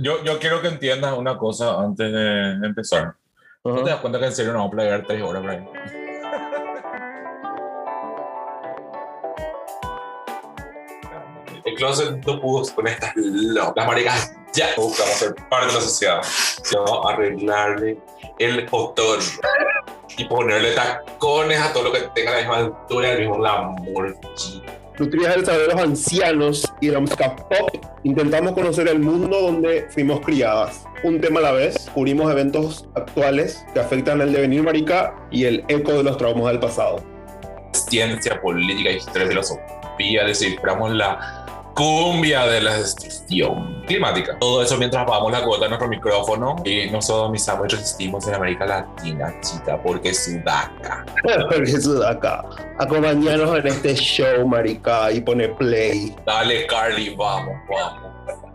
yo, yo quiero que entiendas una cosa antes de empezar. ¿No te das cuenta que en serio no vamos a planear tres horas ahí? El closet no pudo con estas locas maricas. Ya buscamos ser parte de la sociedad. Yo arreglarle el botón y ponerle tacones a todo lo que tenga la misma altura y el mismo glamour. Nutrías el saber de los ancianos y la música pop, intentamos conocer el mundo donde fuimos criadas. Un tema a la vez, cubrimos eventos actuales que afectan el devenir marica y el eco de los traumas del pasado. Ciencia, política, historia, filosofía, desciframos la cumbia de la destrucción climática. Todo eso mientras apagamos la cuota de nuestro micrófono y nosotros, mis amigos, resistimos en América Latina, chica, porque sudaca. porque sudaca. Acompañanos en este show, marica, y pone play. Dale, Carly, vamos, vamos.